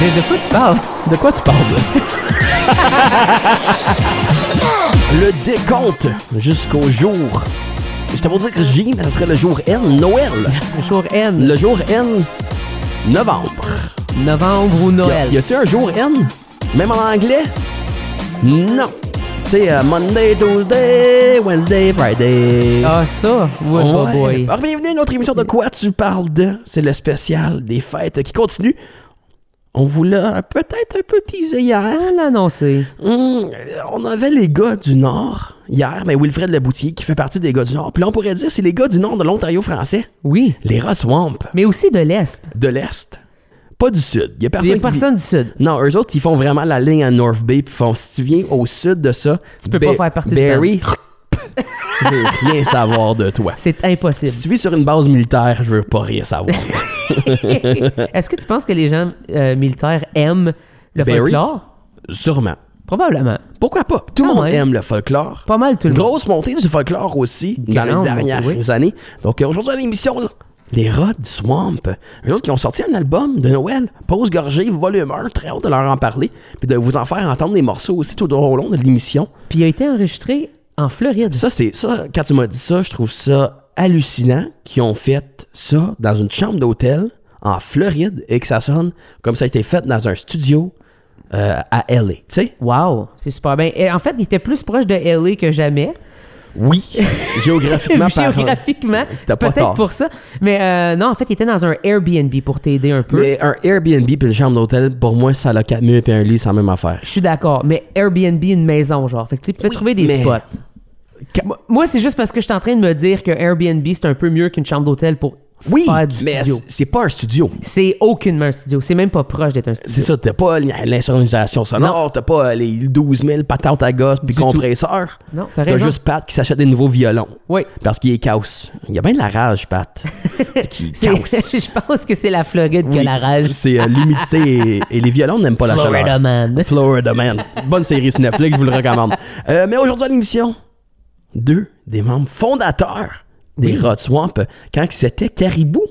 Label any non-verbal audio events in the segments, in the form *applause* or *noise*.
De, de quoi tu parles? De quoi tu parles? le décompte jusqu'au jour. J'étais pour dire que J, mais ça serait le jour N, Noël. Le jour N. Le jour N, novembre. Novembre ou Noël. y a-tu un jour N? Même en anglais? Non. Tu sais, euh, Monday, Tuesday, Wednesday, Friday. Ah, ça? Ouais, Ouais. boy. Alors, bienvenue à une autre émission de Quoi tu parles de? C'est le spécial des fêtes qui continue. On vous l'a peut-être un peu teasé hier. L'annoncer. Hum, on avait les gars du Nord hier, mais Wilfred Leboutier qui fait partie des gars du Nord. Puis là, on pourrait dire c'est les gars du Nord de l'Ontario français. Oui. Les Rod Swamp Mais aussi de l'Est. de l'Est. Pas du Sud. Il y a Il personne y a qui personne du Sud. Non, eux autres, ils font vraiment la ligne à North Bay. Puis font, si tu viens au sud de ça, Tu peux pas faire partie Barry, je veux rien savoir de toi. C'est impossible. Si tu vis sur une base militaire, je veux pas rien savoir. *laughs* *laughs* Est-ce que tu penses que les gens euh, militaires aiment le Barry? folklore? Sûrement. Probablement. Pourquoi pas? Tout le Ah monde ouais. aime le folklore. Pas mal tout le monde. Grosse montée du folklore aussi dans les dernières oui. années. Donc euh, aujourd'hui à l'émission, les Rod Swamp, eux autres qui ont sorti un album de Noël, Pause Gorgée, volume 1, très hâte de leur en parler, puis de vous en faire entendre des morceaux aussi tout au long de l'émission. Puis il a été enregistré en Floride. Ça, c'est ça, quand tu m'as dit ça, je trouve ça hallucinant qu'ils ont fait ça dans une chambre d'hôtel en Floride et que ça sonne comme ça a été fait dans un studio euh, à LA, tu sais? Wow, c'est super bien. Et en fait, il était plus proche de LA que jamais. Oui, *laughs* géographiquement parlant. Géographiquement, c'est peut-être pour ça. Mais euh, non, en fait, il était dans un Airbnb pour t'aider un peu. Mais un Airbnb puis une chambre d'hôtel, pour moi, ça a 4 murs et un lit, c'est la même affaire. Je suis d'accord. Mais Airbnb, une maison, genre. Fait que tu peux Oui, trouver des mais- spots. Moi, c'est juste parce que je suis en train de me dire que Airbnb, c'est un peu mieux qu'une chambre d'hôtel pour Oui, faire du mais studio. c'est- pas un studio. C'est aucunement un studio. C'est même pas proche d'être un studio. C'est ça, t'as pas l'insonorisation sonore, t'as pas les 12 000 patentes à gosse puis compresseurs. Non, t'as T'as raison. juste Pat qui s'achète des nouveaux violons. Oui. Parce qu'il est caos. Il y a bien de la rage, Pat. *laughs* qui caos. *laughs* je pense que c'est la Floride qui a la rage. C'est euh, l'humidité *laughs* et, et les violons n'aiment pas la Florida chaleur. Man. Florida Man. Bonne série sur Netflix, je vous le recommande. Euh, mais aujourd'hui à l'émission, deux des membres fondateurs des Rod Swamp, quand c'était Caribou.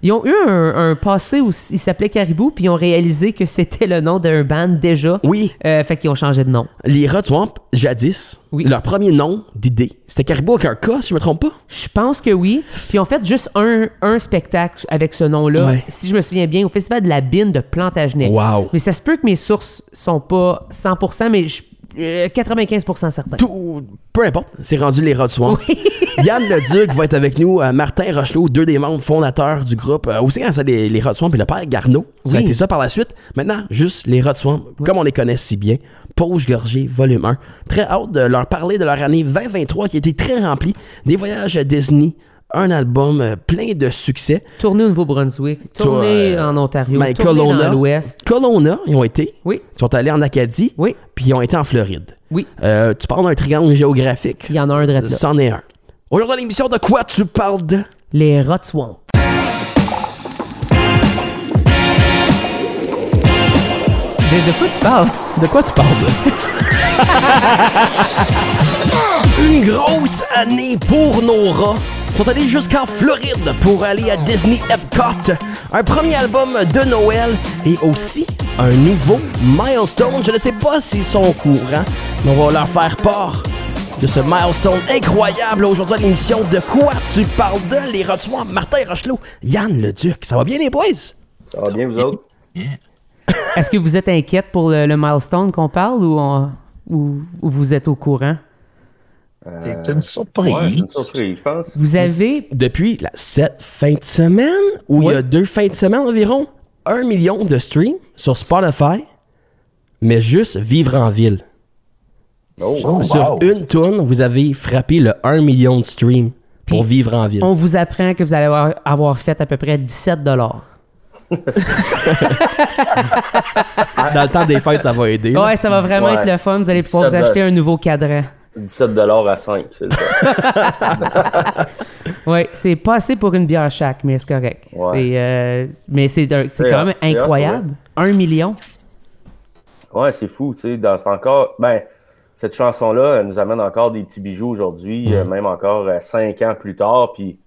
Ils ont eu un, un passé où ils s'appelaient Caribou, puis ils ont réalisé que c'était le nom d'un band déjà. Oui, Euh, fait qu'ils ont changé de nom. les Rod Swamp, jadis, Oui. leur premier nom d'idée, c'était Caribou avec un K, si je me trompe pas? Je pense que oui. Puis ils ont fait juste un, un spectacle avec ce nom-là. Ouais. Si je me souviens bien, au Festival de la Bine de Plantagenet. Wow. Mais ça se peut que mes sources sont pas 100%, mais je, euh, 95% certain. Tout, peu importe, c'est rendu les Rod Swamp. *laughs* Yann Leduc va être avec nous, euh, Martin Rochelot, deux des membres fondateurs du groupe. Euh, aussi quand c'est les, les Rod et le père Garneau. Ça a Oui. été ça par la suite. Maintenant, juste les Rod comme on les connaît si bien. Pause Gorgée, volume 1. Très hâte de leur parler de leur année 2023 qui a été très remplie. Des voyages à Disney, un album euh, plein de succès. Tourner au Nouveau-Brunswick, tourner euh, en Ontario, ben, Kelowna. dans l'Ouest. Kelowna, ils ont été. Oui, Ils sont allés en Acadie, oui, puis ils ont été en Floride. oui. Euh, tu parles d'un triangle géographique. Il y en a un de là. C'en est un. Aujourd'hui, l'émission, de quoi tu parles de? Les Rot Swamp. De, de quoi tu parles? De quoi tu parles? *laughs* Une grosse année pour nos rats. Ils sont allés jusqu'en Floride pour aller à Disney Epcot? Un premier album de Noël et aussi un nouveau milestone. Je ne sais pas s'ils sont au courant, mais on va leur faire part de ce milestone incroyable aujourd'hui à l'émission De quoi tu parles de les Swamp, Martin Rochelot, Yann Leduc. Ça va bien les boys? Ça va bien, vous autres? Est-ce que vous êtes inquiète pour le, le milestone qu'on parle ou, on- ou- ou vous êtes au courant? C'est une surprise. Ouais, une surprise, je pense. Vous avez depuis la, cette fin de semaine, ou il y a deux fins de semaine environ, un million de streams sur Spotify, mais juste vivre en ville. Oh, sur wow. une tourne, vous avez frappé le 1 million de streams pour Puis, vivre en ville. On vous apprend que vous allez avoir, avoir fait à peu près 17 dollars. *laughs* Dans le temps des fêtes, ça va aider. là. Ouais, ça va vraiment Ouais. être le fun. Vous allez pouvoir vous 17 acheter un nouveau cadran. 17 à 5, c'est le. Ouais, c'est pas assez pour une bière chaque, mais c'est correct. Ouais. C'est, euh, mais c'est, quand même hot, incroyable. Un million? Ouais, c'est fou, tu sais. dans- encore. Ben, cette chanson-là, elle nous amène encore des petits bijoux aujourd'hui, euh, même encore euh, cinq ans plus tard. Puis,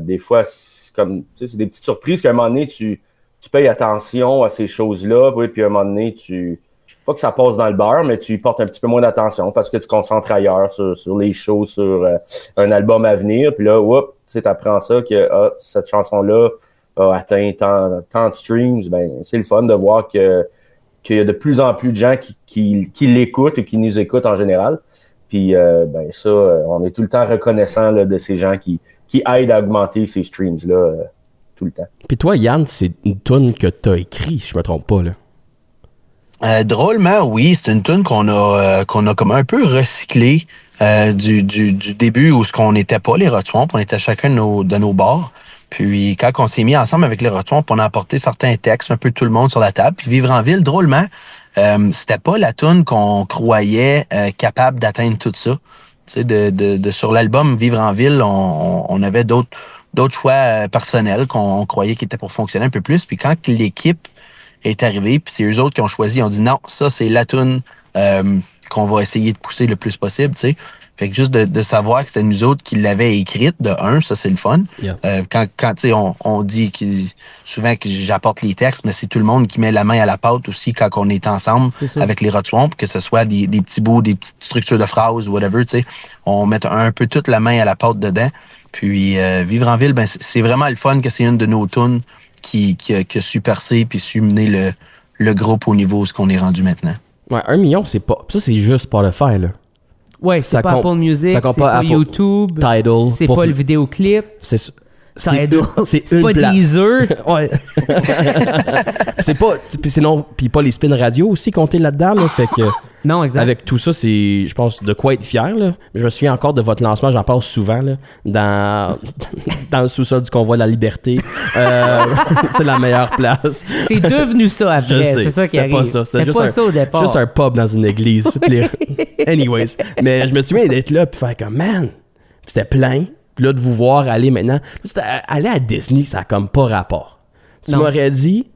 des fois, c'est comme. Tu sais, c'est des petites surprises qu'à un moment donné, tu, tu payes attention à ces choses-là, oui, puis à un moment donné, tu pas que ça passe dans le beurre, mais tu y portes un petit peu moins d'attention parce que tu concentres ailleurs sur, sur les shows, sur euh, un album à venir. Puis là, tu sais, apprends ça que ah, cette chanson-là a atteint tant, de streams. Ben, c'est le fun de voir que qu'il y a de plus en plus de gens qui, qui, qui l'écoutent et qui nous écoutent en général. Puis euh, ben ça, euh, on est tout le temps reconnaissant là, de ces gens qui, qui aident à augmenter ces streams-là tout le temps. Puis toi, Yann, c'est une tune que tu as écrit, si je me trompe pas. Là. Euh, drôlement, oui, c'est une tune qu'on a euh, qu'on a comme un peu recyclée euh, du, du, début où ce qu'on n'était pas les Rotswamp, on était chacun de nos, de nos bars. Puis quand on s'est mis ensemble avec les Rotswamp, on a apporté certains textes, un peu tout le monde sur la table. Puis Vivre en ville, drôlement, euh, c'était pas la tune qu'on croyait capable d'atteindre tout ça. Tu de, de, de, sur l'album Vivre en ville, on, on avait d'autres d'autres choix personnels qu'on croyait qui étaient pour fonctionner un peu plus. Puis quand l'équipe est arrivé, puis c'est eux autres qui ont choisi, ont dit non, ça c'est la tune euh, qu'on va essayer de pousser le plus possible, tu sais. Fait que juste de, savoir que c'était nous autres qui l'avaient écrite, de un, ça c'est le fun. Euh, quand quand tu sais, on, on dit souvent que j'apporte les textes, mais c'est tout le monde qui met la main à la pâte aussi quand on est ensemble avec les Rotswamp, que ce soit des, des petits bouts, des petites structures de phrases ou whatever, tu sais. On met un, peu toute la main à la pâte dedans. Puis euh, Vivre en ville, ben c'est vraiment le fun que c'est une de nos tunes qui, qui, a, qui a su percer puis su mener le, le groupe au niveau où ce qu'on est rendu maintenant. Ouais, un million, c'est pas. Ça, c'est juste Spotify, là. Ouais, c'est pas Apple Music, c'est pas, YouTube, Tidal. C'est pas le vidéoclip. C'est c'est c'est pas Deezer. *laughs* ouais. *laughs* c'est pas puis sinon puis pas les spin radio aussi comptés là-dedans là, fait que *laughs* Non, exact. Avec tout ça, c'est je pense de quoi être fier là. Je me souviens encore de votre lancement, j'en parle souvent là dans dans le sous-sol du convoi de la liberté. Euh, c'est la meilleure place. C'est devenu ça après, c'est ça qui arrive. Pas ça, c'était juste, ça au départ. juste un pub dans une église. Anyways, mais je me souviens d'être là puis faire comme man, c'était plein puis là, de vous voir aller maintenant. aller à Disney, ça a comme pas rapport. Tu m'aurais dit,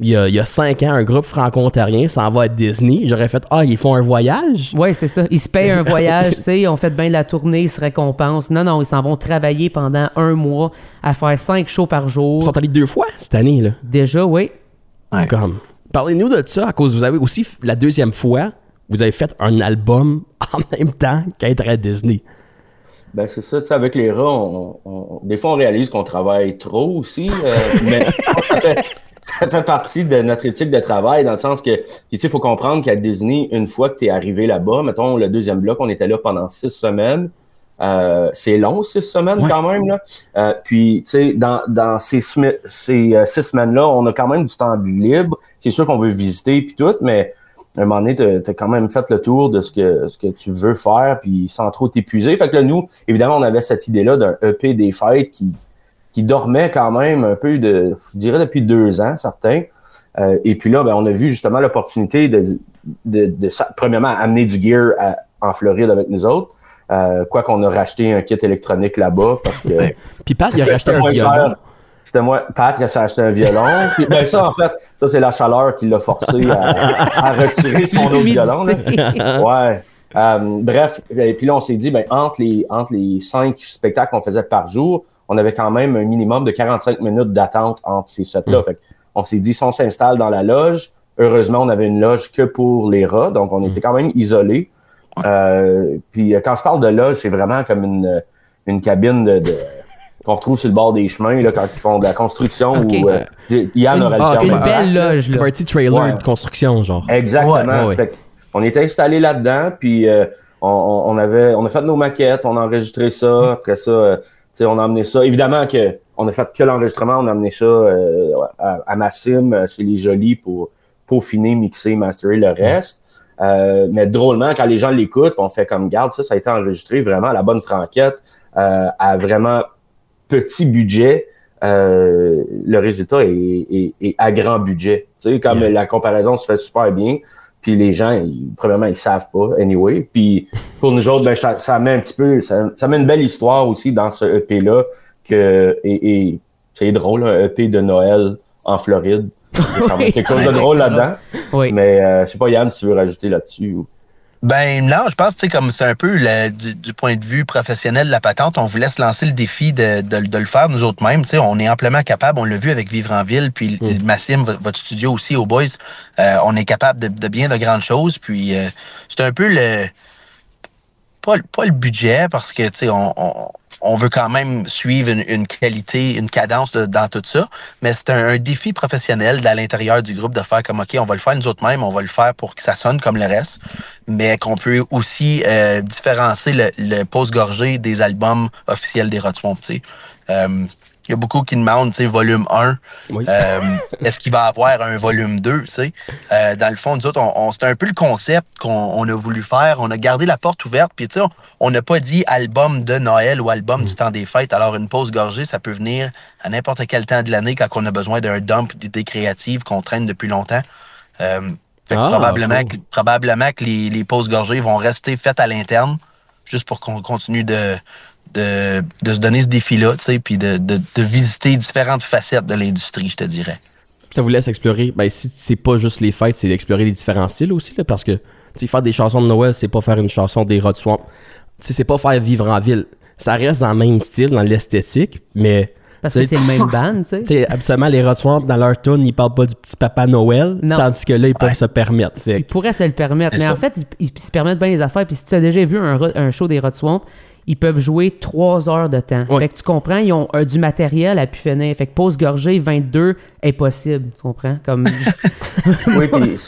il y, a, il y, a, cinq ans, un groupe franco-ontarien s'en va à Disney. J'aurais fait Ah, ils font un voyage? Oui, c'est ça. Ils se payent un voyage, tu sais, ils ont fait bien la tournée, ils se récompensent. Non, non, ils s'en vont travailler pendant un mois à faire cinq shows par jour. Ils sont allés deux fois cette année, là. Déjà, oui. Comme. Parlez-nous de ça, à cause vous avez aussi, la deuxième fois, vous avez fait un album *laughs* en même temps qu'être à Disney. Ben c'est ça, tu sais, avec les rats, on, des fois on réalise qu'on travaille trop aussi, euh, *laughs* mais ça fait, partie de notre éthique de travail, dans le sens que, tu sais, il faut comprendre qu'à Disney, une fois que tu es arrivé là-bas, mettons le deuxième bloc, on était là pendant six semaines. Euh, c'est long, six semaines quand même. Là. Euh, puis, tu sais, dans, dans ces, ces six semaines-là, on a quand même du temps libre. C'est sûr qu'on veut visiter puis tout, mais à un moment donné, tu as, quand même fait le tour de ce que, ce que tu veux faire, puis sans trop t'épuiser. Fait que là, nous, évidemment, on avait cette idée-là d'un EP des fêtes qui, qui dormait quand même un peu de, je dirais depuis deux ans, certains. Euh, et puis là, ben, on a vu justement l'opportunité de, de, de, premièrement, amener du gear en Floride avec nous autres. Euh, quoi qu'on a racheté un kit électronique là-bas parce que. puis Pat, il a racheté un violon. C'était moi, Pat, il s'est acheté un violon. Puis, ben ça, en fait, ça, c'est la chaleur qui l'a forcé à, retirer son autre violon. Là. Ouais. Euh, bref, et puis là, on s'est dit, ben, entre les, entre les cinq spectacles qu'on faisait par jour, on avait quand même un minimum de 45 minutes d'attente entre ces sets-là. Mm. Fait on s'est dit, si on s'installe dans la loge, heureusement, on avait une loge que pour les rats, donc on était mm. quand même isolés. Euh, puis quand je parle de loge, c'est vraiment comme une, une cabine de qu'on retrouve sur le bord des chemins là, quand ils font de la construction ou euh, Yann aurait le terme. Une belle loge. Là. Party trailer de construction, genre. Exactement. on était installé là-dedans, puis euh, on, on, avait, on a fait nos maquettes, on a enregistré ça. Après ça, euh, on a amené ça. Évidemment que on a fait que l'enregistrement, on a amené ça euh, à, à Massim, chez les Jolis, pour peaufiner, mixer, masterer le reste. Euh, mais drôlement, quand les gens l'écoutent, on fait comme garde, ça, ça a été enregistré vraiment à la bonne franquette, euh, à vraiment petit budget, euh, le résultat est, à grand budget. Tu sais, comme la comparaison se fait super bien, puis les gens, ils, premièrement, ils savent pas, anyway. Puis pour nous autres, ben, ça, met un petit peu, ça, met une belle histoire aussi dans ce EP-là, que, et, c'est drôle, un EP de Noël en Floride. Il y a *laughs* quelque chose de drôle là-dedans. Mais euh, je sais pas, Yann, si tu veux rajouter là-dessus. Ben non, je pense que comme c'est un peu le, du, du, point de vue professionnel de la patente, on vous laisse lancer le défi de, de, de le faire nous autres mêmes. sais, on est amplement capable, on l'a vu avec Vivre en Ville, puis mm. Massim, votre studio aussi au Boys, euh, on est capable de, de, bien de grandes choses. Puis euh, c'est un peu le pas, pas, le budget parce que tu sais, on, on on veut quand même suivre une, qualité, une cadence dans tout ça, mais c'est un, défi professionnel à l'intérieur du groupe de faire comme, OK, on va le faire nous autres mêmes, on va le faire pour que ça sonne comme le reste, mais qu'on peut aussi euh, différencier le, le pose-gorgé des albums officiels des Rotswamp. Euh, il y a beaucoup qui demandent, tu sais, volume 1. Euh, *laughs* est-ce qu'il va avoir un volume 2, tu sais? Euh, dans le fond, nous autres, on, c'est un peu le concept qu'on a voulu faire. On a gardé la porte ouverte, puis tu sais, on n'a pas dit album de Noël ou album du mm. temps des fêtes. Alors, une pause gorgée, ça peut venir à n'importe quel temps de l'année quand on a besoin d'un dump d'idées créatives qu'on traîne depuis longtemps. Euh, ah, probablement, que, probablement que les, les pauses gorgées vont rester faites à l'interne, juste pour qu'on continue de de, de se donner ce défi-là, tu sais, puis de, de, de, visiter différentes facettes de l'industrie, je te dirais. Ça vous laisse explorer, ben si c'est pas juste les fêtes, c'est d'explorer les différents styles aussi, là, parce que, tu sais, faire des chansons de Noël, c'est pas faire une chanson des Rod Swamp. Tu sais, c'est pas faire vivre en ville. Ça reste dans le même style, dans l'esthétique, mais... Parce que c'est le même *laughs* band, tu sais. Absolument, les Rod Swamp, dans leur tune, ils parlent pas du petit papa Noël, tandis que là, ils peuvent se permettre. Ils pourraient se le permettre, mais en fait, ils, se permettent bien les affaires. Puis si tu as déjà vu un, un show des Rod Swamp, ils peuvent jouer trois heures de temps. Fait que tu comprends, ils ont du matériel à pu finir. Fait que pause gorgée 22 est possible, tu comprends? Comme... *laughs* oui, puis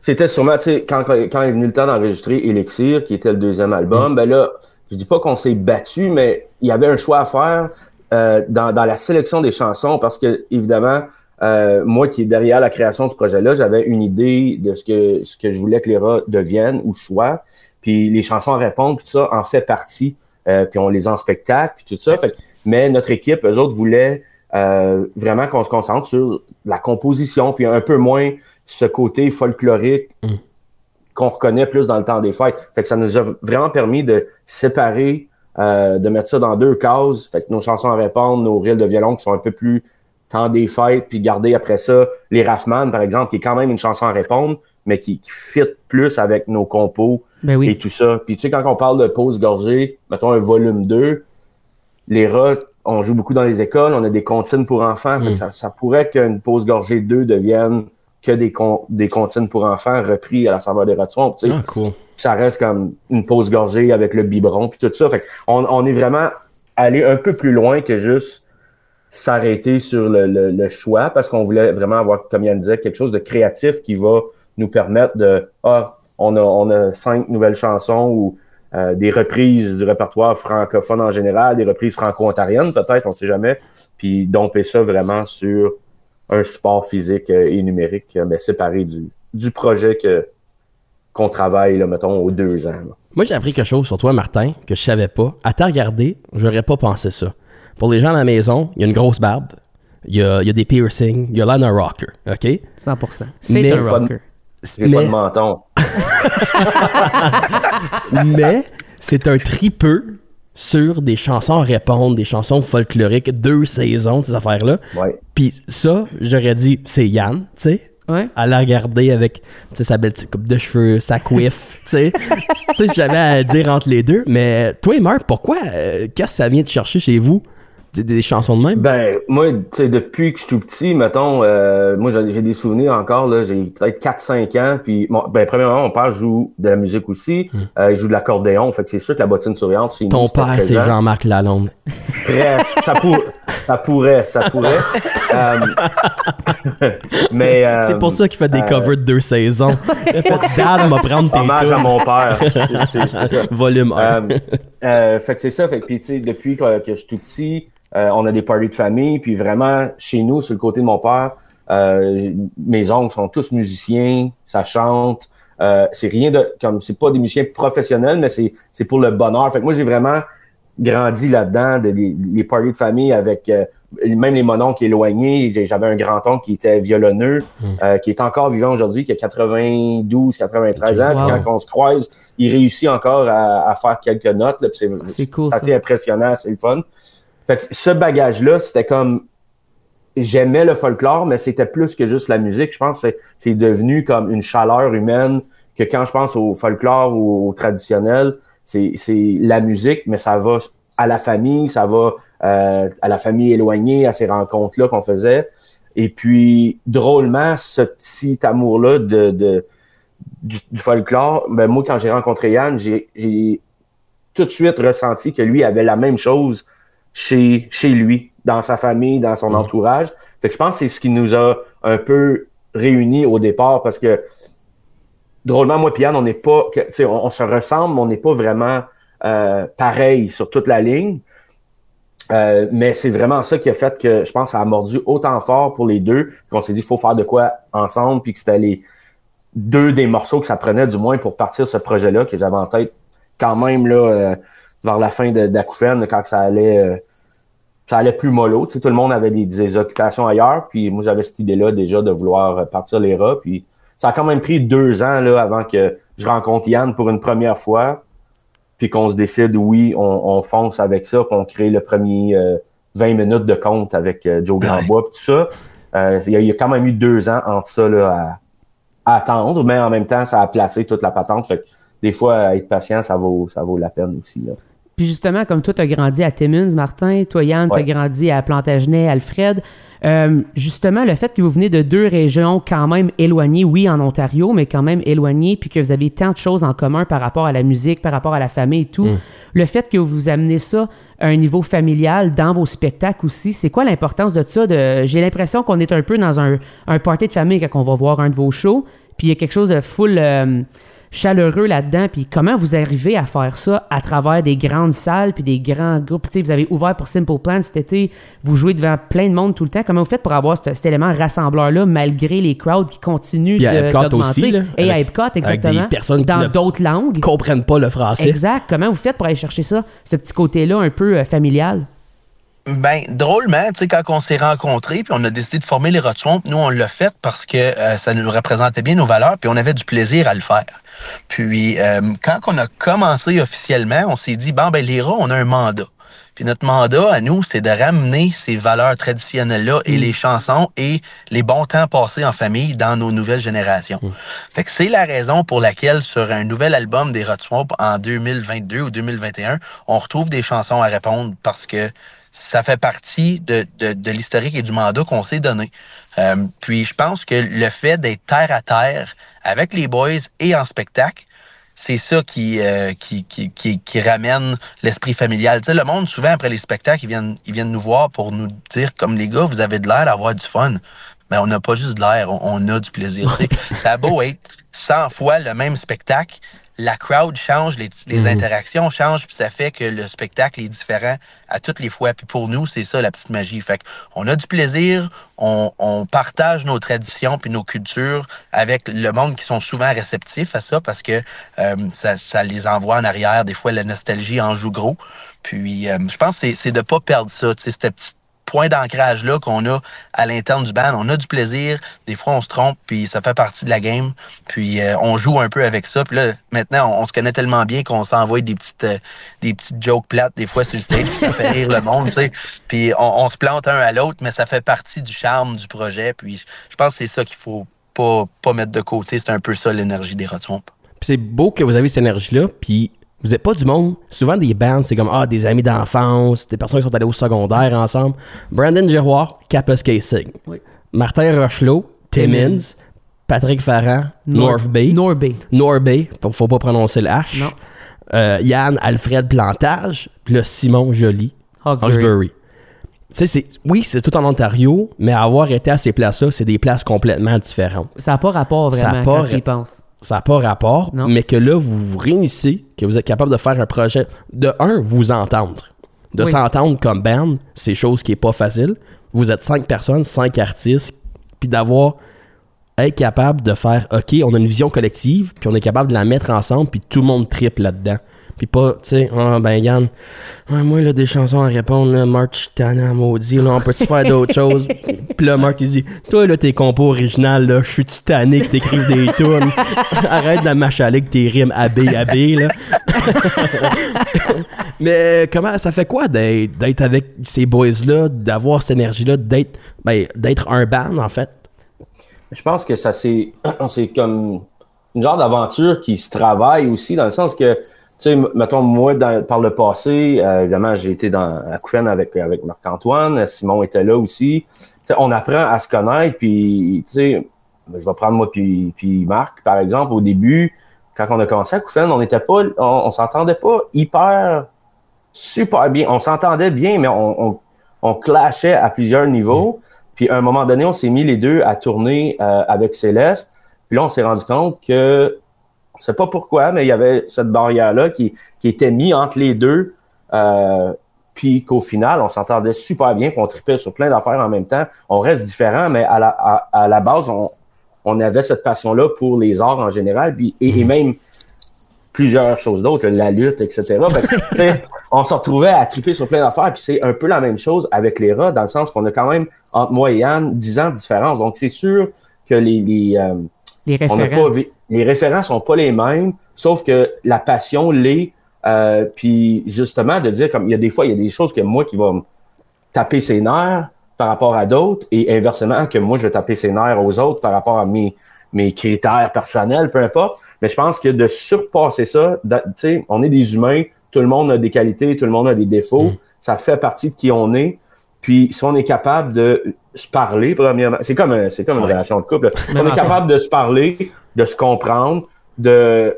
c'était sûrement, tu sais, quand, quand est venu le temps d'enregistrer Elixir, qui était le deuxième album, mm. ben là, je dis pas qu'on s'est battu, mais il y avait un choix à faire euh, dans, dans, la sélection des chansons parce que, évidemment, euh, moi qui est derrière la création de ce projet-là, j'avais une idée de ce que, ce que je voulais que les rats deviennent ou soient. Puis les chansons à répondre, puis tout ça en fait partie. Euh, puis on les a en spectacle, puis tout ça. mais notre équipe, eux autres, voulaient euh, vraiment qu'on se concentre sur la composition, puis un peu moins ce côté folklorique mm. qu'on reconnaît plus dans le temps des fêtes. Fait que ça nous a vraiment permis de séparer, euh, de mettre ça dans deux cases. Fait que nos chansons à répondre, nos reels de violon qui sont un peu plus temps des fêtes, puis garder après ça les Raffman, par exemple, qui est quand même une chanson à répondre, mais qui, qui fit plus avec nos compos ben et tout ça. Puis tu sais, quand on parle de pause gorgée, mettons un volume 2, les rats, on joue beaucoup dans les écoles, on a des comptines pour enfants. Mm. ça, ça, pourrait qu'une pause gorgée 2 devienne que des, des comptines pour enfants repris à la saveur des rats de ah, cool. Ça reste comme une pause gorgée avec le biberon puis tout ça. Fait on, on est vraiment allé un peu plus loin que juste s'arrêter sur le, le, choix parce qu'on voulait vraiment avoir, comme Yann disait, quelque chose de créatif qui va nous permettre de ah, on a, on a cinq nouvelles chansons ou euh, des reprises du répertoire francophone en général, des reprises franco-ontariennes peut-être, on ne sait jamais, puis domper ça vraiment sur un support physique euh, et numérique, euh, mais séparé du, du projet que qu'on travaille, là, mettons, aux deux ans. Moi, j'ai appris quelque chose sur toi, Martin, que je savais pas. À t'en regarder, j'aurais pas pensé ça. Pour les gens à la maison, il y a une grosse barbe, il y a, il y a des piercings, il y a l'air d'un rocker, OK? 100%. C'est un rocker. J'ai pas de menton. *laughs* mais c'est un tripeux sur des chansons à répondre, des chansons folkloriques, deux saisons, ces affaires-là. Ouais. Puis ça, j'aurais dit, c'est Yann, tu sais. Ouais. À la regarder avec sa belle coupe de cheveux, sa coiffe, *laughs* tu sais. tu sais, j'avais à dire entre les deux. Mais toi et Marc, pourquoi, euh, qu'est-ce que ça vient de chercher chez vous? Des, chansons de même? Ben, moi, tu sais, depuis que je suis tout petit, mettons, euh, moi, j'ai des souvenirs encore, là, j'ai peut-être 4-5 ans, puis, bon, ben, premièrement, mon père joue de la musique aussi, hmm. euh, il joue de l'accordéon, fait que c'est sûr que la bottine souriante, chez Ton père, c'est Jean-Marc Lalonde. Bref, ça, pour, ça pourrait, ça pourrait. *laughs* euh, *laughs* mais... Euh, c'est pour ça qu'il fait des covers de deux saisons. Il *laughs* fait « Dad m'a prendre tes Hommage à mon père. *laughs* Volume 1. fait que c'est ça, fait que, puis, tu sais, depuis que, que je suis tout petit, euh, on a des parties de famille, puis vraiment, chez nous, sur le côté de mon père, euh, mes oncles sont tous musiciens, ça chante. Euh, c'est rien de comme c'est pas des musiciens professionnels, mais c'est, c'est pour le bonheur. Fait que moi, j'ai vraiment grandi là-dedans, de, les, parties de famille avec même les mononcles éloignés. J'avais un grand-oncle qui était violonneux, hmm. qui est encore vivant aujourd'hui, qui a 92, 93 ans. Puis quand on se croise, il réussit encore à, faire quelques notes. c'est, c'est cool, assez impressionnant, c'est le fun. Fait que ce bagage-là, c'était comme j'aimais le folklore, mais c'était plus que juste la musique. Je pense que c'est devenu comme une chaleur humaine que quand je pense au folklore ou au traditionnel, c'est la musique, mais ça va à la famille, ça va euh, à la famille éloignée, à ces rencontres-là qu'on faisait. Et puis, drôlement, ce petit amour-là de, de du, folklore, ben moi, quand j'ai rencontré Yann, j'ai tout de suite ressenti que lui avait la même chose chez, chez lui, dans sa famille, dans son entourage. Fait que je pense que c'est ce qui nous a un peu réunis au départ parce que drôlement, moi et Yann, on n'est pas, on, on se ressemble, mais on n'est pas vraiment euh, pareil sur toute la ligne. Euh, mais c'est vraiment ça qui a fait que je pense que ça a mordu autant fort pour les deux qu'on s'est dit qu'il faut faire de quoi ensemble, puis que c'était les deux des morceaux que ça prenait du moins pour partir ce projet-là que j'avais en tête quand même là euh, vers la fin d'Acoufen, quand ça allait ça allait plus mollo. Tu tout le monde avait des, occupations ailleurs, puis moi j'avais cette idée-là déjà de vouloir partir les rats, puis ça a quand même pris deux ans là, avant que je rencontre Yann pour une première fois puis qu'on se décide, oui, on, fonce avec ça, qu'on crée le premier 20 euh, minutes de compte avec euh, Joe Grandbois, puis tout ça. Euh, il y, a quand même eu deux ans entre ça là, à, attendre, mais en même temps, ça a placé toute la patente. Fait que des fois, être patient, ça vaut, ça vaut la peine aussi. Là. Puis justement, comme toi, tu as grandi à Timmins, Martin, toi, Yann, tu as grandi à Plantagenet, Alfred. Euh, justement, le fait que vous venez de deux régions quand même éloignées, oui, en Ontario, mais quand même éloignées, puis que vous avez tant de choses en commun par rapport à la musique, par rapport à la famille et tout, mm. le fait que vous amenez ça à un niveau familial dans vos spectacles aussi, c'est quoi l'importance de ça? De... J'ai l'impression qu'on est un peu dans un, un party de famille quand on va voir un de vos shows, puis il y a quelque chose de full... Euh, chaleureux là-dedans. Puis comment vous arrivez à faire ça à travers des grandes salles puis des grands groupes? sais, vous avez ouvert pour Simple Plan cet été, vous jouez devant plein de monde tout le temps. Comment vous faites pour avoir cet, élément rassembleur-là malgré les crowds qui continuent d'augmenter? Et à Epcot, exactement. des personnes dans d'autres langues. comprennent pas le français. Exact. Comment vous faites pour aller chercher ça, ce petit côté-là un peu euh, familial? Ben, drôlement, tu sais, quand on s'est rencontrés, puis on a décidé de former les Rotswamp, nous, on l'a fait parce que euh, ça nous représentait bien nos valeurs, puis on avait du plaisir à le faire. Puis, euh, quand on a commencé officiellement, on s'est dit, bon, ben, les rats, on a un mandat. Puis notre mandat à nous, c'est de ramener ces valeurs traditionnelles-là et mm. les chansons et les bons temps passés en famille dans nos nouvelles générations. Mm. Fait que c'est la raison pour laquelle sur un nouvel album des Rotswamp en 2022 ou 2021, on retrouve des chansons à répondre parce que ça fait partie de, de, l'historique et du mandat qu'on s'est donné. Euh, puis je pense que le fait d'être terre à terre avec les boys et en spectacle, c'est ça qui, euh, qui, qui, qui, ramène l'esprit familial. Tu sais, le monde, souvent, après les spectacles, ils viennent, ils viennent nous voir pour nous dire, comme les gars, vous avez de l'air d'avoir du fun. Mais on n'a pas juste de l'air, on, a du plaisir. *laughs* ça a beau être 100 fois le même spectacle, la crowd change, les, mhm. interactions changent, puis ça fait que le spectacle est différent à toutes les fois. Puis pour nous, c'est ça la petite magie. Fait on a du plaisir, on, partage nos traditions puis nos cultures avec le monde qui sont souvent réceptifs à ça parce que euh, ça, les envoie en arrière. Des fois, la nostalgie en joue gros. Puis euh, je pense que c'est de pas perdre ça, cette petite point d'ancrage-là qu'on a à l'interne du band. On a du plaisir. Des fois, on se trompe, puis ça fait partie de la game. Puis euh, on joue un peu avec ça. Puis là, maintenant, on, se connaît tellement bien qu'on s'envoie des petites euh, des petites jokes plates des fois sur le stage. ça fait rire le monde, tu sais. Puis on, se plante un à l'autre, mais ça fait partie du charme du projet. Puis je pense que c'est ça qu'il faut pas, mettre de côté. C'est un peu ça l'énergie des Rotswamp. C'est beau que vous avez cette énergie-là. Puis vous n'êtes pas du monde. Souvent, des bands, c'est comme ah, des amis d'enfance, des personnes qui sont allées au secondaire ensemble. Brandon Giroir, Capus Casing. Martin Rochelot, Timmins. Patrick Farran, North Bay. North Bay. North Bay, faut pas prononcer le H. Non. Euh, Yann Alfred Plantage, puis le Simon Joly. Tu sais, oui, c'est tout en Ontario, mais avoir été à ces places-là, c'est des places complètement différentes. Ça n'a pas rapport vraiment ça quand tu y penses ça n'a pas rapport, mais que là, vous vous réunissez, que vous êtes capable de faire un projet. De un, vous entendre. De s'entendre comme band, c'est chose qui n'est pas facile. Vous êtes cinq personnes, cinq artistes, puis d'avoir être capable de faire OK, on a une vision collective, puis on est capable de la mettre ensemble, puis tout le monde triple là-dedans. Puis pas, tu sais, oh, ben Yann, moi, là, des chansons à répondre, là, March, t'en maudit, là, on peut-tu faire d'autres *laughs* choses? Puis là, Marc, il dit, toi, là, tes compos originales, là, je suis tanné que t'écrives des tunes? *laughs* Arrête de m'achaler que tes rimes AB, AB, là. *laughs* Mais comment, ça fait quoi d'être avec ces boys-là, d'avoir cette énergie-là, d'être, ben, d'être un band, en fait? Je pense que ça, c'est, *clears throat* c'est comme une genre d'aventure qui se travaille aussi, dans le sens que, tu sais, mettons, moi, par le passé, euh, évidemment, j'ai été dans, à Couffaine avec, avec Marc-Antoine, Simon était là aussi. Tu sais, on apprend à se connaître, puis, tu sais, je vais prendre moi puis, puis Marc, par exemple, au début, quand on a commencé à Couffaine, on n'était pas, on, s'entendait pas hyper super bien. On s'entendait bien, mais on, on, on, clashait à plusieurs niveaux. Puis à un moment donné, on s'est mis les deux à tourner euh, avec Céleste. Puis là, on s'est rendu compte que, on sait pas pourquoi, mais il y avait cette barrière-là qui, qui était mise entre les deux. Euh, puis qu'au final, on s'entendait super bien, puis on tripait sur plein d'affaires en même temps. On reste différent, mais à la, à, la base, on, on avait cette passion-là pour les arts en général, puis, et, et mhm. même plusieurs choses d'autres, la lutte, etc. Ben, *laughs* on se retrouvait à triper sur plein d'affaires, puis c'est un peu la même chose avec les rats, dans le sens qu'on a quand même, entre moi et Yann, 10 ans de différence. Donc, c'est sûr que les, les, euh, les référents. Pas, les référents sont pas les mêmes, sauf que la passion l'est. Euh, puis justement, de dire comme il y a des fois, il y a des choses que moi qui vont me taper ses nerfs par rapport à d'autres, et inversement, que moi je vais taper ses nerfs aux autres par rapport à mes, mes critères personnels, peu importe. Mais je pense que de surpasser ça, tu sais, on est des humains, tout le monde a des qualités, tout le monde a des défauts, mm. ça fait partie de qui on est. Puis si on est capable de se parler, premièrement, c'est comme, c'est comme une relation de couple. Si on est capable de se parler, de se comprendre, de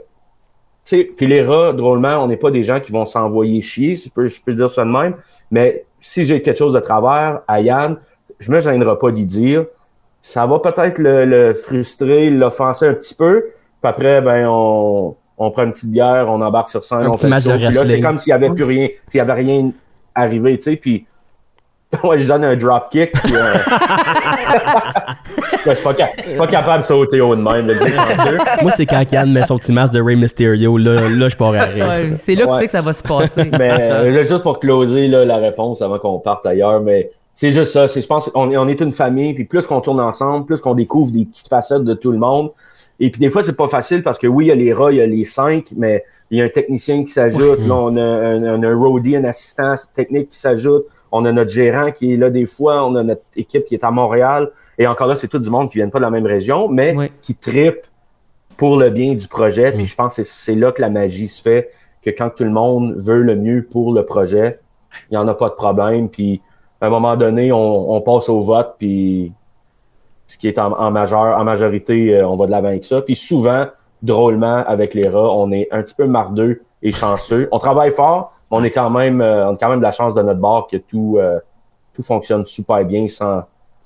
tu sais, puis les rats, drôlement, on n'est pas des gens qui vont s'envoyer chier, si je peux, je peux dire ça de même, mais si j'ai quelque chose de travers à Yann, je me gênerai pas d'y dire ça va peut-être le, frustrer, l'offenser un petit peu. Puis après, ben, on, on prend une petite bière, on embarque sur scène, on fait là, c'est comme s'il n'y avait plus rien, s'il n'y avait rien arrivé, tu sais. Puis, *laughs* moi, je donne un drop kick. Puis, euh... *laughs* je suis pas, pas, capable de sauter haut de même. moi, c'est quand Yann met son petit masque de Ray Mysterio, là, là je pars à ouais, C'est là que tu sais que ça va se passer. *laughs* mais euh, juste pour closer là, la réponse avant qu'on parte ailleurs, mais c'est juste ça. je pense qu'on on est une famille, puis plus qu'on tourne ensemble, plus qu'on découvre des petites facettes de tout le monde. Et puis des fois, c'est pas facile parce que oui, il y a les rats, il y a les cinq, mais il y a un technicien qui s'ajoute. Là, on a un, un, roadie, un assistant technique qui s'ajoute. On a notre gérant qui est là des fois. On a notre équipe qui est à Montréal. Et encore là, c'est tout du monde qui vient pas de la même région, mais qui tripe pour le bien du projet. Puis je pense que c'est là que la magie se fait, que quand tout le monde veut le mieux pour le projet, il n'y en a pas de problème. Puis à un moment donné, on, passe au vote, puis ce qui est en, en majorité, euh, on va de l'avant avec ça. Puis souvent, drôlement, avec les rats, on est un petit peu mardeux et chanceux. On travaille fort, on est quand même, euh, on a quand même de la chance de notre bord que tout, euh, tout fonctionne super bien sans,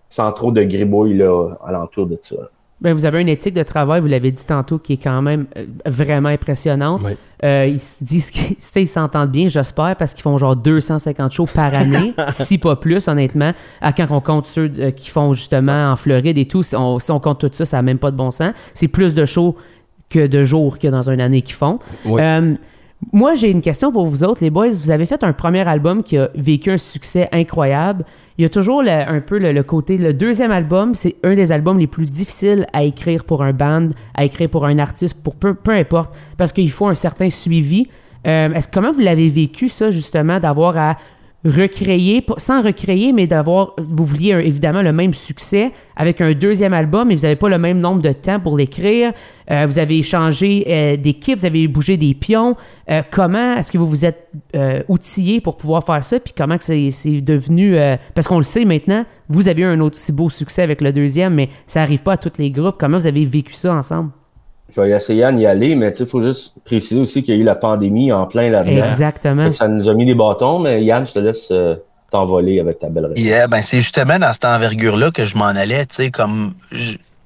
sans trop de gribouilles là, alentour de ça. Ben, vous avez une éthique de travail, vous l'avez dit tantôt, qui est quand même euh, vraiment impressionnante. Euh, ils se disent qu'ils *laughs* s'entendent bien, j'espère, parce qu'ils font genre 250 shows par année, *laughs* si pas plus, honnêtement. À quand on compte ceux qui font justement en Floride et tout, si on, compte tout ça, ça n'a même pas de bon sens. C'est plus de shows que de jours que dans une année qu'ils font. Moi, j'ai une question pour vous autres, les boys. Vous avez fait un premier album qui a vécu un succès incroyable il y a toujours un peu le, côté. Le deuxième album, c'est un des albums les plus difficiles à écrire pour un band, à écrire pour un artiste, pour peu, peu importe, parce qu'il faut un certain suivi. Euh, est-ce comment vous l'avez vécu ça justement d'avoir à recréer, sans recréer, mais d'avoir, vous vouliez évidemment le même succès avec un deuxième album, mais vous n'avez pas le même nombre de temps pour l'écrire. Euh, vous avez changé euh, d'équipe, vous avez bougé des pions. Euh, comment est-ce que vous vous êtes outillé pour pouvoir faire ça? Puis comment c'est devenu... parce qu'on le sait maintenant, vous avez eu un autre si beau succès avec le deuxième, mais ça n'arrive pas à tous les groupes. Comment vous avez vécu ça ensemble? Je vais essayer d'y aller, mais il faut juste préciser aussi qu'il y a eu la pandémie en plein là-dedans. Exactement. Ça nous a mis des bâtons, mais Yann, je te laisse euh, t'envoler avec ta belle réponse. Yeah, ben c'est justement dans cette envergure-là que je m'en allais, tu sais, comme...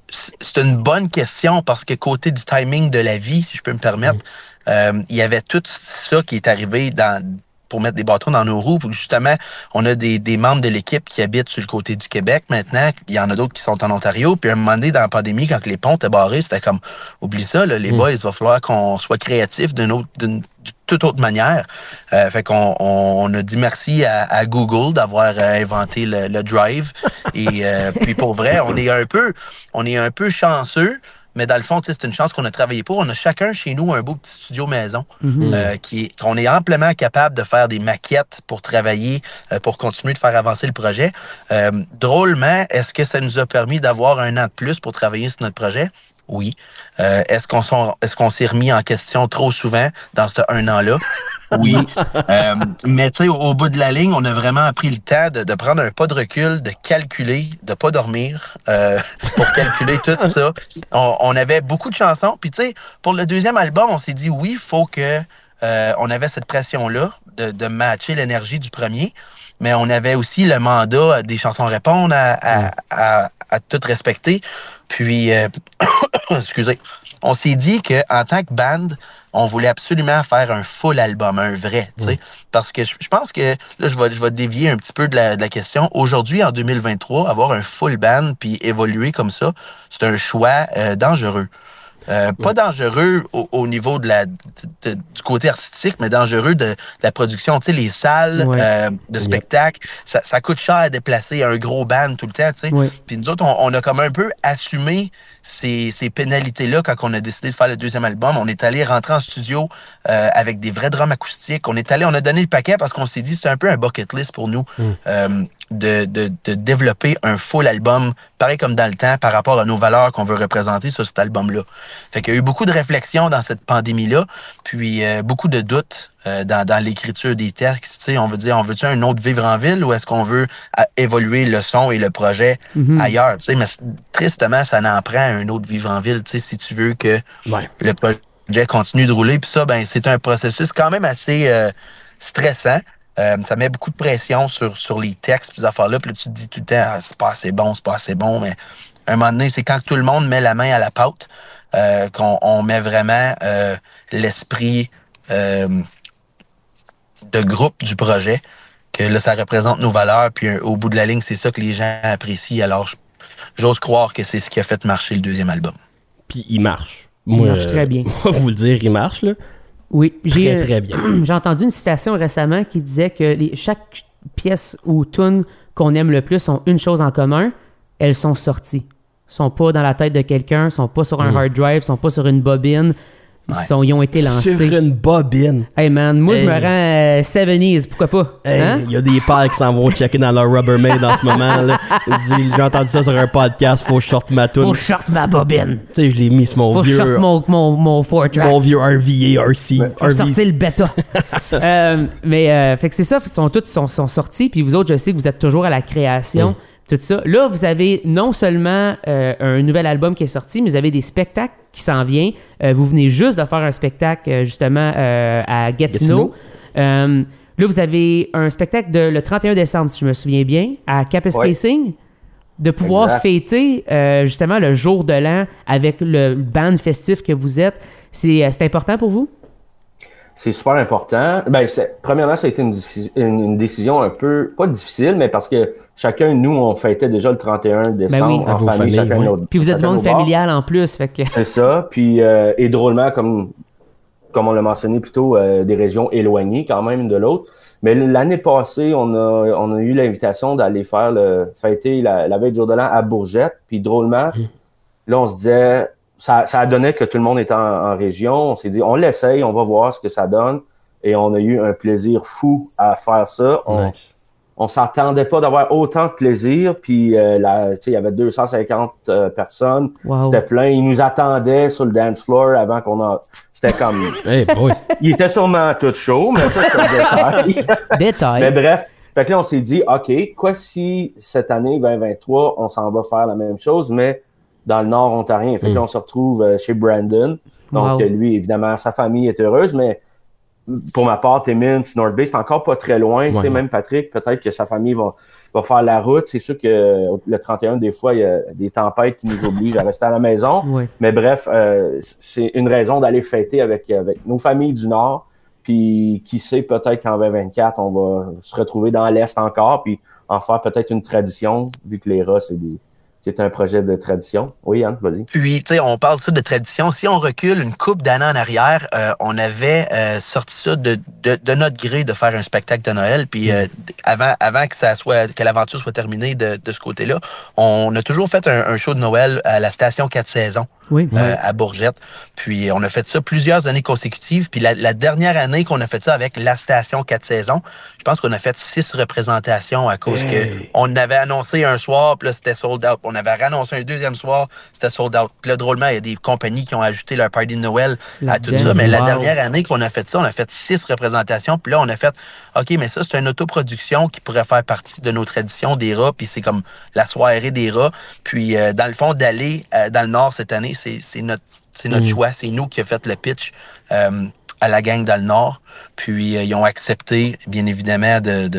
C'est une bonne question parce que côté du timing de la vie, si je peux me permettre, mm. euh, il y avait tout ça qui est arrivé dans, pour mettre des bâtons dans nos roues. Justement, on a des, des membres de l'équipe qui habitent sur le côté du Québec maintenant. Il y en a d'autres qui sont en Ontario. Puis à un moment donné, dans la pandémie, quand les ponts étaient barrés, c'était comme, oublie ça, là, les mm. boys, il va falloir qu'on soit créatifs d'une autre, d'une toute autre manière. Euh, fait qu'on on, a dit merci à, à Google d'avoir euh, inventé le, le, Drive. Et euh, puis pour vrai, on est un peu, on est un peu chanceux mais dans le fond, c'est une chance qu'on a travaillé pour. On a chacun chez nous un beau petit studio maison mhm. euh, qui qu'on est amplement capable de faire des maquettes pour travailler, euh, pour continuer de faire avancer le projet. Euh, drôlement, est-ce que ça nous a permis d'avoir un an de plus pour travailler sur notre projet? Oui. Est-ce qu'on est-ce qu'on s'est remis en question trop souvent dans ce un an-là? Oui. *laughs* euh, mais tu sais, au, bout de la ligne, on a vraiment pris le temps de, prendre un pas de recul, de calculer, de pas dormir euh, pour calculer tout ça. On, avait beaucoup de chansons. Puis tu sais, pour le deuxième album, on s'est dit oui, il faut que euh, on avait cette pression-là de, de matcher l'énergie du premier mais on avait aussi le mandat des chansons répondre à, à, à, tout respecter. Puis, euh, *coughs* excusez, on s'est dit qu'en tant que band, on voulait absolument faire un full album, un vrai, tu sais. Parce que je, pense que, là, je vais, je vais dévier un petit peu de la, de la question. Aujourd'hui, en 2023, avoir un full band puis évoluer comme ça, c'est un choix euh, dangereux. Euh, pas dangereux au, niveau de la, du côté artistique, mais dangereux de, la production. Tu sais, les salles euh, de spectacle, ça, ça, coûte cher à déplacer un gros band tout le temps. Tu sais. Puis nous autres, on, on, a comme un peu assumé ces, ces pénalités-là quand on a décidé de faire le deuxième album. On est allé rentrer en studio euh, avec des vrais drums acoustiques. On est allé, on a donné le paquet parce qu'on s'est dit c'est un peu un bucket list pour nous mm. euh, de, de, de, développer un full album, pareil comme dans le temps, par rapport à nos valeurs qu'on veut représenter sur cet album-là. Fait qu'il y a eu beaucoup de réflexions dans cette pandémie-là, puis euh, beaucoup de doutes euh, dans, dans l'écriture des textes. On veut dire, on veut-tu un autre vivre en ville ou est-ce qu'on veut évoluer le son et le projet mm-hmm. ailleurs? Mais tristement, ça n'en prend un autre vivre en ville, si tu veux que le projet continue de rouler. Puis ça, ben, c'est un processus quand même assez euh, stressant. Euh, ça met beaucoup de pression sur, sur les textes, ces affaires-là. Puis là, tu te dis tout le temps, ah, c'est pas assez bon, c'est pas assez bon. Mais à un moment donné, c'est quand tout le monde met la main à la pâte qu'on met vraiment l'esprit de groupe du projet, que là, ça représente nos valeurs, puis euh, au bout de la ligne, c'est ça que les gens apprécient. Alors, j'ose croire que c'est ce qui a fait marcher le deuxième album. Puis il marche. il marche très bien. *laughs* Moi, vous le dire, il marche, là. Oui, j'ai très, bien. *clears throat* J'ai entendu une citation récemment qui disait que les, chaque pièce ou tune qu'on aime le plus ont une chose en commun, elles sont sorties. sont pas dans la tête de quelqu'un, sont pas sur un mm. hard drive, sont pas sur une bobine, ils, ont été lancés. Sur une bobine. Hey man, moi je me rends 70s, pourquoi pas? Hein? Il y a des pères qui s'en vont checker dans leur Rubbermaid en ce moment. J'ai entendu ça sur un podcast, faut que je sorte ma tune. Faut que je sorte ma bobine. Tu sais, je l'ai mis sur mon faut vieux. Faut que je sorte mon, mon, mon four track. Mon vieux RVA, RC. Faut sortir le bêta. *laughs* euh, mais euh, fait que c'est ça, ils sont tous sont, sont sortis, puis vous autres, je sais que vous êtes toujours à la création tout ça. Là, vous avez non seulement euh, un nouvel album qui est sorti, mais vous avez des spectacles qui s'en viennent. Euh, vous venez juste de faire un spectacle euh, justement à Gatineau. là, vous avez un spectacle de, le 31 décembre, si je me souviens bien, à Capistracing. De pouvoir fêter justement le jour de l'an avec le band festif que vous êtes, c'est important pour vous? C'est super important. Ben, premièrement, ça a été une, décision un peu, pas difficile, mais parce que chacun, nous, on fêtait déjà le 31 ben décembre en famille, chacun notre, Puis vous êtes du monde familial en plus, fait que... C'est ça. Puis, euh, et drôlement, comme, comme on l'a mentionné plutôt, euh, des régions éloignées quand même de l'autre. Mais l'année passée, on a, on a eu l'invitation d'aller faire le fêter la, veille du jour de l'an à Bourgette. Puis drôlement, hum. là, on se disait, ça, ça a donné que tout le monde était en, région. On s'est dit, on l'essaye, on va voir ce que ça donne. Et on a eu un plaisir fou à faire ça. On, on s'attendait pas d'avoir autant de plaisir. Puis euh, il y avait 250 euh, personnes. C'était plein. Ils nous attendaient sur le dance floor avant qu'on a. C'était comme. *laughs* hey Il était sûrement tout chaud, mais ça, c'est détail. *laughs* détail. mais bref. Fait que là, on s'est dit, OK, quoi si cette année 2023, on s'en va faire la même chose, mais dans le nord ontarien. Fait que là, mm. on se retrouve euh, chez Brandon. Donc, lui, évidemment, sa famille est heureuse, mais pour ma part, Timmins, North Bay, c'est encore pas très loin. tu sais, même Patrick, peut-être que sa famille va, va faire la route. C'est sûr que le 31, des fois, il y a des tempêtes qui nous obligent à rester à la maison. *laughs* Mais bref, euh, c'est une raison d'aller fêter avec, avec nos familles du Nord. Puis qui sait, peut-être qu'en 2024, on va se retrouver dans l'Est encore, puis en faire peut-être une tradition, vu que les rats, c'est des, c'est un projet de tradition. Oui, Yann, vas-y. Puis, tu sais, on parle ça de tradition. Si on recule une coupe d'années en arrière, euh, on avait euh, sorti ça de, de, notre gré de faire un spectacle de Noël. Puis, euh, avant, que l'aventure soit terminée de, de ce côté-là, on a toujours fait un, show de Noël à la station 4 saisons. À Bourgette. Puis on a fait ça plusieurs années consécutives. Puis la, dernière année qu'on a fait ça avec la station 4 saisons, je pense qu'on a fait six représentations à cause que on avait annoncé un soir, puis là, c'était sold out. On avait annoncé un deuxième soir, c'était sold out. Puis là, drôlement, il y a des compagnies qui ont ajouté leur party de Noël à tout ça. Mais la dernière année qu'on a fait ça, on a fait six représentations. Puis là, on a fait, OK, mais ça, c'est une autoproduction qui pourrait faire partie de nos traditions des rats. Puis c'est comme la soirée des rats. Puis euh, dans le fond, d'aller euh, dans le Nord cette année, c'est notre, notre mm. choix. C'est nous qui avons fait le pitch. Euh, à la gang dans le Nord. Puis euh, ils ont accepté, bien évidemment, de,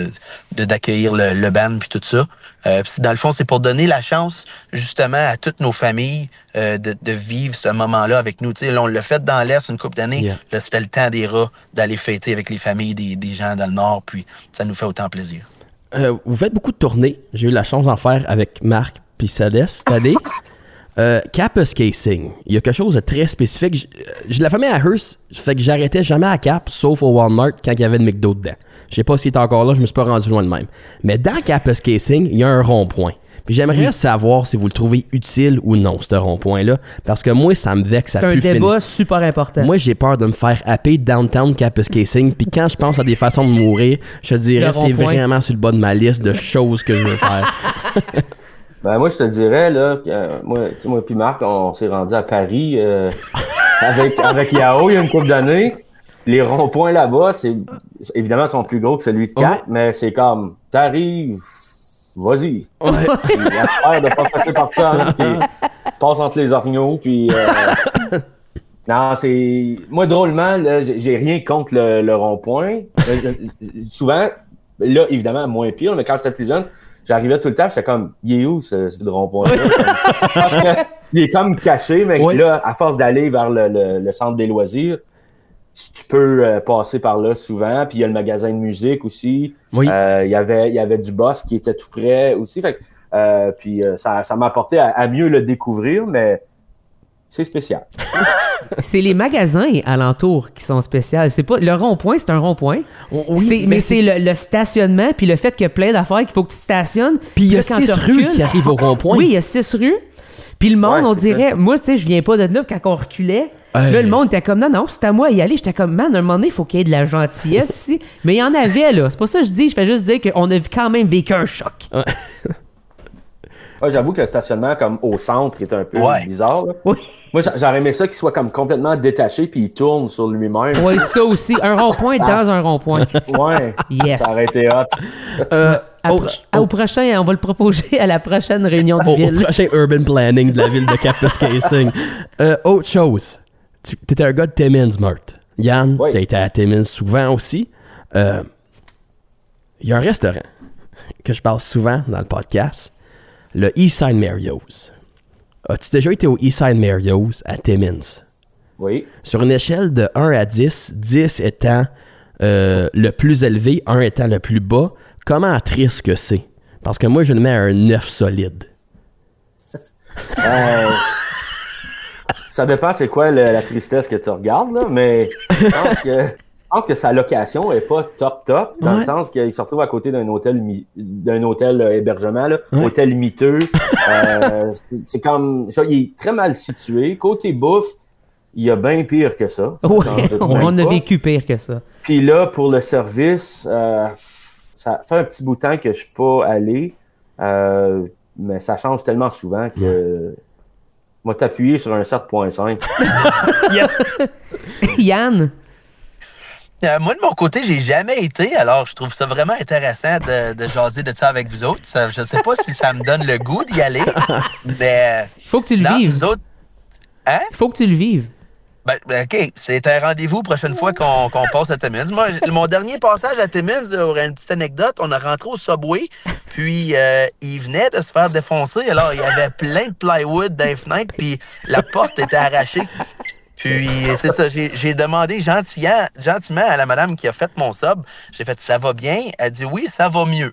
d'accueillir le, le band puis tout ça. Euh, dans le fond, c'est pour donner la chance justement à toutes nos familles de, vivre ce moment-là avec nous. Là, on l'a fait dans l'Est une couple d'années. Là, c'était le temps des rats d'aller fêter avec les familles des, des, gens dans le Nord. Puis ça nous fait autant plaisir. vous faites beaucoup de tournées. J'ai eu la chance d'en faire avec Marc puis Céleste cette année. *laughs* Euh, Capus Casing, il y a quelque chose de très spécifique. J'ai la famille à Hearst, fait que j'arrêtais jamais à Cap, sauf au Walmart quand il y avait le McDo dedans. Je sais pas s'il est encore là, je me suis pas rendu loin de même. Mais dans Capus Casing, il y a un rond-point. Puis j'aimerais savoir si vous le trouvez utile ou non, ce rond-point-là. Parce que moi, ça me vexe C'est un débat super important. Moi, j'ai peur de me faire happer downtown Capus Casing. Puis quand je pense à des façons de mourir, je te dirais c'est vraiment sur le bas de ma liste de choses que je veux faire. *laughs* Ben, moi, je te dirais, là, euh, moi, moi puis Marc, on s'est rendu à Paris euh, *laughs* avec, avec Yahoo il y a une couple d'années. Les ronds-points là-bas, c'est évidemment sont plus gros que celui de Cap, mais c'est comme t'arrives, vas-y. Ouais. J'espère de pas passer par ça, puis passe entre les orignaux, puis euh, *laughs* non, c'est moi drôlement, j'ai rien contre le, le rond-point. souvent, là évidemment moins pire, mais quand j'étais plus jeune j'arrivais tout le temps, j'étais comme, il est où ce, ce rond-point-là? *laughs* Parce qu'il est comme caché, mais là, à force d'aller vers le, le, centre des loisirs, tu peux euh, passer par là souvent. Puis il y a le magasin de musique aussi. Oui. Euh, il y avait, il y avait du boss qui était tout près aussi. Fait, euh, puis ça, ça m'a apporté à, mieux le découvrir, mais c'est spécial. *laughs* c'est les magasins alentours qui sont spéciaux. C'est pas le rond-point, c'est un rond-point. mais, c'est le, stationnement puis le fait qu'il y a plein d'affaires qu'il faut que tu stationnes. Puis il y a six rues qui arrivent au rond-point. Oui, il y a six rues. Puis le monde, on dirait, moi, tu sais, je viens pas de là quand on reculait. Là, le monde était comme, non, non, c'est à moi d'y aller. J'étais comme, man, à un moment donné, il faut qu'il y ait de la gentillesse ici. Mais il y en avait, là. C'est pas ça que je dis. Je fais juste dire qu'on a quand même vécu un choc. J'avoue que le stationnement comme au centre est un peu bizarre. Oui. Moi, j'aurais aimé ça qu'il soit comme complètement détaché puis il tourne sur lui-même. Oui, ça aussi. Un rond-point dans un rond-point. Ouais. Yes. Ça aurait été hot. Euh, au, prochain, on va le proposer à la prochaine réunion de ville. Au prochain urban planning de la ville de Capus Casing. *laughs* Euh, autre chose. Tu étais un gars de Timmins, Mart. Yann, tu as été à Timmins souvent aussi. Euh, il y a un restaurant que je parle souvent dans le podcast le Eastside Mario's. As-tu déjà été au Eastside Mario's à Timmins? Oui. Sur une échelle de 1 à 10, 10 étant euh, le plus élevé, 1 étant le plus bas, comment triste que c'est? Parce que moi, je le mets à un 9 solide. Euh, ça dépend c'est quoi la tristesse que tu regardes, là, mais je pense que pense que sa location est pas top top, dans le sens qu'il se retrouve à côté d'un hôtel d'un hôtel euh, hébergement, là, hôtel miteux. *laughs* Euh, c'est comme il est très mal situé. Côté bouffe, il y a bien pire que ça. *laughs* on a vécu pire que ça. Puis là, pour le service, euh, ça fait un petit bout de temps que je suis pas allé, mais ça change tellement souvent que moi t'appuyer sur un 7.5. *laughs* Yann, euh, moi, de mon côté, j'ai jamais été, alors je trouve ça vraiment intéressant de, de jaser de ça avec vous autres. Ça, je sais pas si ça me donne le goût d'y aller, *laughs* mais... Il faut que tu le vives. Hein? Il faut que tu le vives. Ben, ben OK, c'est un rendez-vous prochaine fois qu'on passe à Timmins. Moi, mon dernier passage à Timmins, une petite anecdote, on a rentré au Subway, puis euh, il venait de se faire défoncer, alors il y avait plein de plywood dans les fenêtres, puis la porte était arrachée. Puis, c'est ça, j'ai demandé gentiment, gentiment à la madame qui a fait mon sub, j'ai fait, ça va bien? Elle dit, oui, ça va mieux.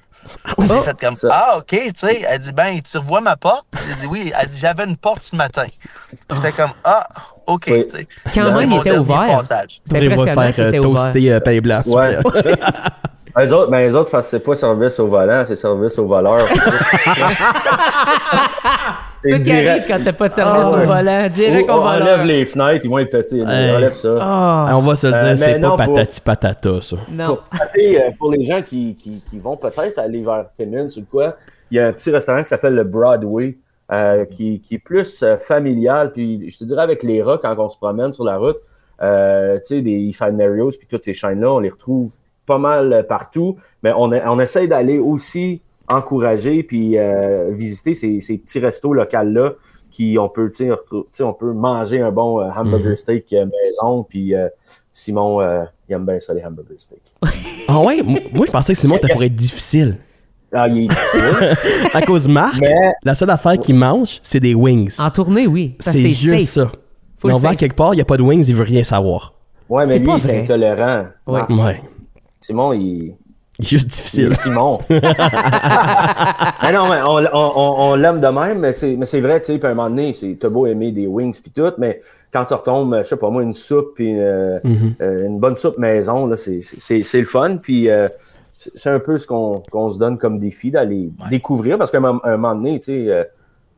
J'ai fait comme, ah, OK, tu sais. Elle dit, ben, tu revois ma porte? J'ai dit, oui. Elle dit, j'avais une porte ce matin. J'étais comme, ah, OK, tu sais. Quand même, il était ouvert. C'est impressionnant faire euh, toaster euh, pain blanc. *laughs* Ouais. Les autres, ben les autres, parce que c'est pas service au volant, c'est service au voleur. *laughs* *laughs* ça qui arrive quand t'as pas de service au volant. Direct on au volant. enlève les fenêtres, ils vont être pétés. On enlève ça. Ah. On va se dire, Euh, c'est mais pas non, pour- patati patata, ça. Non. Pour, et, euh, pour les gens qui, qui, qui vont peut-être aller vers Timmins ou quoi, il y a un petit restaurant qui s'appelle le Broadway, euh, qui, qui est plus euh, familial. Puis je te dirais avec les rats, quand on se promène sur la route, euh, tu sais, des Eastside Mario's, puis toutes ces chaînes-là, on les retrouve pas mal partout. Mais on, a- on essaie d'aller aussi encourager puis euh, visiter ces, ces petits restos locaux-là qui on peut, tu sais, retrou- tu sais, on peut manger un bon euh, hamburger steak euh, maison. Puis euh, Simon, euh, il aime bien ça, les hamburger steak. *laughs* Ah ouais? Moi, je pensais que Simon, ça pourrait être difficile. *laughs* Ah, il est difficile, *laughs* À cause de Marc, mais la seule affaire qu'il mange, c'est des wings. En tournée, oui. C'est juste safe. ça. Faut Mais on va quelque part, il n'y a pas de wings, il veut rien savoir. Ouais, mais lui, il est intolérant. Ouais. Simon, il, Il est juste il difficile. Simon. mais *laughs* non, mais on, on, on, on l'aime de même, mais c'est, vrai, tu sais, puis à un moment donné, c'est, t'as beau aimer des wings puis tout, mais quand tu retombes, je sais pas moi, une soupe puis euh, Mhm. euh, une bonne soupe maison, là, c'est, le fun, puis euh, c'est- un peu ce qu'on, se donne comme défi d'aller découvrir, parce qu'à un, moment- un moment donné, tu sais, euh,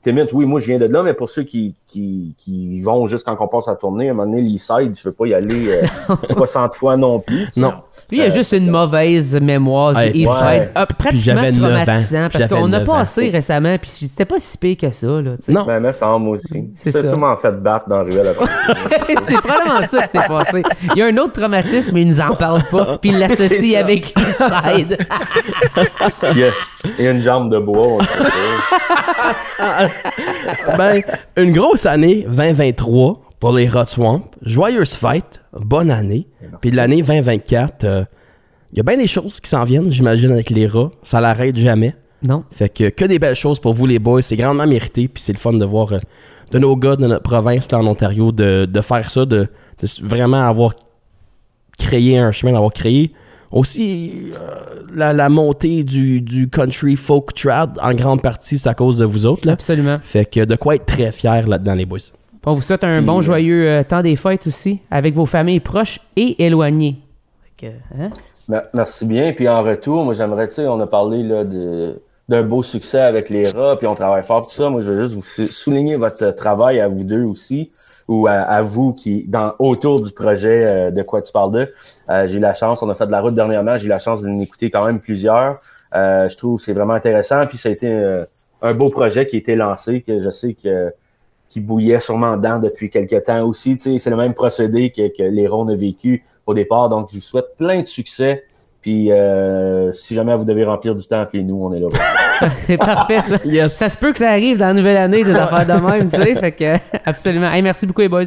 Timmins, oui, moi je viens de là, mais pour ceux qui, qui, qui vont juste quand on passe à tourner, à un moment donné, l'Eastside, tu veux pas y aller euh, *laughs* 60 fois non plus. Non. Lui, il a juste une mauvaise mémoire du East ouais. Side. Ah, pratiquement traumatisant. Parce qu'on a neuf ans. passé récemment, puis c'était pas si pire que ça. Là. Non. Ben, me semble aussi. C'est ça. sûrement fait battre dans la ruelle après. *laughs* c'est probablement ça qui s'est passé. Il y a un autre traumatisme, mais il nous en parle pas. *laughs* Puis il l'associe ça. avec East Side. il, y a, il y a une jambe de bois. on. *laughs* ben, une grosse année 2023 pour les Hot Swamp. Joyeuse fête, bonne année. Puis l'année 2024, euh, il y a bien des choses qui s'en viennent, j'imagine, avec les rats. Ça l'arrête jamais. Non. Fait que que des belles choses pour vous, les boys. C'est grandement mérité. Puis c'est le fun de voir euh, de nos gars de notre province, là, en Ontario, de, de faire ça, de, de vraiment avoir créé un chemin, d'avoir créé aussi euh, la, la montée du, du country folk trad. En grande partie, c'est à cause de vous autres. Là. Absolument. Fait que de quoi être très fier là-dedans, les boys. On vous souhaite un bon, joyeux euh, temps des fêtes aussi, avec vos familles proches et éloignées. Fait que, hein? Mer- Merci bien. Puis en retour, moi j'aimerais, tu sais, on a parlé là, de, d'un beau succès avec les rats, puis on travaille fort tout ça. Moi, je veux juste vous sou- souligner votre travail à vous deux aussi, ou à, vous qui, dans autour du projet euh, de quoi tu parles de. Euh, j'ai eu la chance, on a fait de la route dernièrement, j'ai eu la chance d'en écouter quand même plusieurs. Euh, je trouve que c'est vraiment intéressant. Puis ça a été euh, un beau projet qui a été lancé, que je sais que qui bouillait sûrement dedans depuis quelques temps aussi. C'est le même procédé que, que les Ronds a vécu au départ. Donc, je vous souhaite plein de succès. Puis, euh, si jamais vous devez remplir du temps, appelez-nous, on est là. *laughs* C'est parfait, ça. Yes. Ça se peut que ça arrive dans la nouvelle année, des affaires de même, tu sais. Fait que, *laughs* absolument. Hey, merci beaucoup, les boys.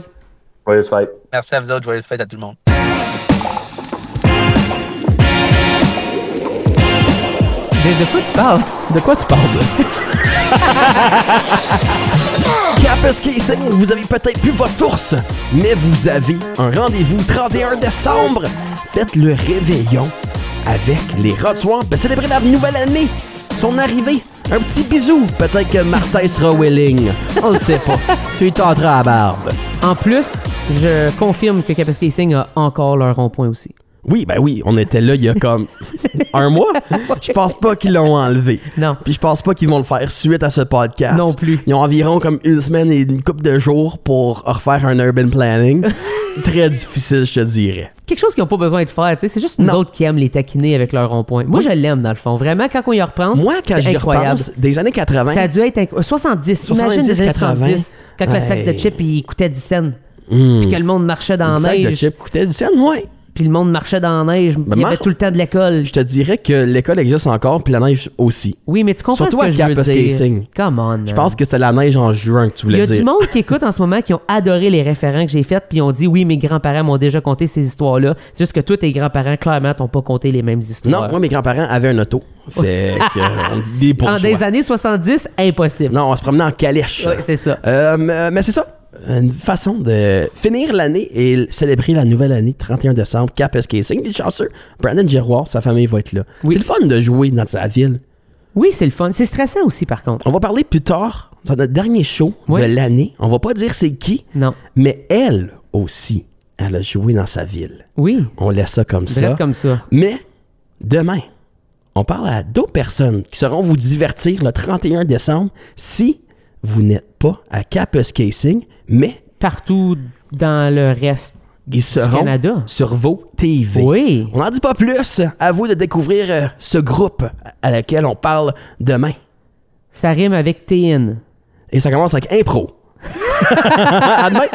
Joyeuse fête. Merci à vous autres. Joyeuse fête à tout le monde. De, de quoi tu parles? De quoi tu parles? *laughs* Campus Casing, vous avez peut-être plus votre ours, mais vous avez un rendez-vous 31 décembre. Faites le réveillon avec les Rod Swamp pour célébrer la nouvelle année. Son arrivée, un petit bisou. Peut-être que Martin sera willing. On le sait pas. *laughs* Tu lui tendras à la barbe. En plus, je confirme que Capes Casing a encore leur rond-point aussi. Oui, ben oui, on était là il y a comme *laughs* un mois. Je pense pas qu'ils l'ont enlevé. Non. Puis je pense pas qu'ils vont le faire suite à ce podcast. Non plus. Ils ont environ comme une semaine et une couple de jours pour refaire un urban planning. *laughs* Très difficile, je te dirais. Quelque chose qu'ils n'ont pas besoin de faire, tu sais. C'est juste nous Non. autres qui aiment les taquiner avec leur rond-point. Moi, je l'aime, dans le fond. Vraiment, quand on y repense, Moi, quand j'y repense, des années 80, Ça a dû être inc- 70. Imagine 70, des années 80. 70. Quand le sac de chips, il coûtait 10 cents. hmm, Puis que le monde marchait dans un la sac de neige. chips coûtait du scène, ouais. Puis le monde marchait dans la neige. il y avait tout le temps de l'école. Je te dirais que l'école existe encore, puis la neige aussi. Oui, mais tu comprends Surtout ce que à je veux dire. Casing. Come on. Je pense que c'était la neige en juin que tu Il y voulais a dire. du monde qui écoute en ce moment qui ont adoré les référents que j'ai faits puis ont dit oui, mes grands-parents m'ont déjà conté ces histoires-là. C'est juste que tous tes grands-parents, clairement, t'ont pas conté les mêmes histoires. Non, moi, mes grands-parents avaient un auto. Fait que, euh, des *laughs* en des années 70, impossible. Non, on se promenait en calèche. Ouais, c'est ça. Euh, mais c'est ça. Une façon de finir l'année et célébrer la nouvelle année, 31 décembre, Capes Casing. Les chanceux, Brandon Giroir, sa famille va être là. Oui. C'est le fun de jouer dans ta ville. Oui, c'est le fun. C'est stressant aussi, par contre. On va parler plus tard, dans notre dernier show Oui. de l'année. On va pas dire c'est qui, Non. mais elle aussi, elle a joué dans sa ville. Oui. On laisse ça comme ça. Comme ça. Mais demain, on parle à d'autres personnes qui sauront vous divertir le 31 décembre si vous n'êtes pas à Capus Casing, mais partout dans le reste ils seront Canada. sur vos TV. Oui. On n'en dit pas plus. À vous de découvrir euh, ce groupe à laquelle on parle demain. Ça rime avec TN. Et ça commence avec impro. *laughs* à demain.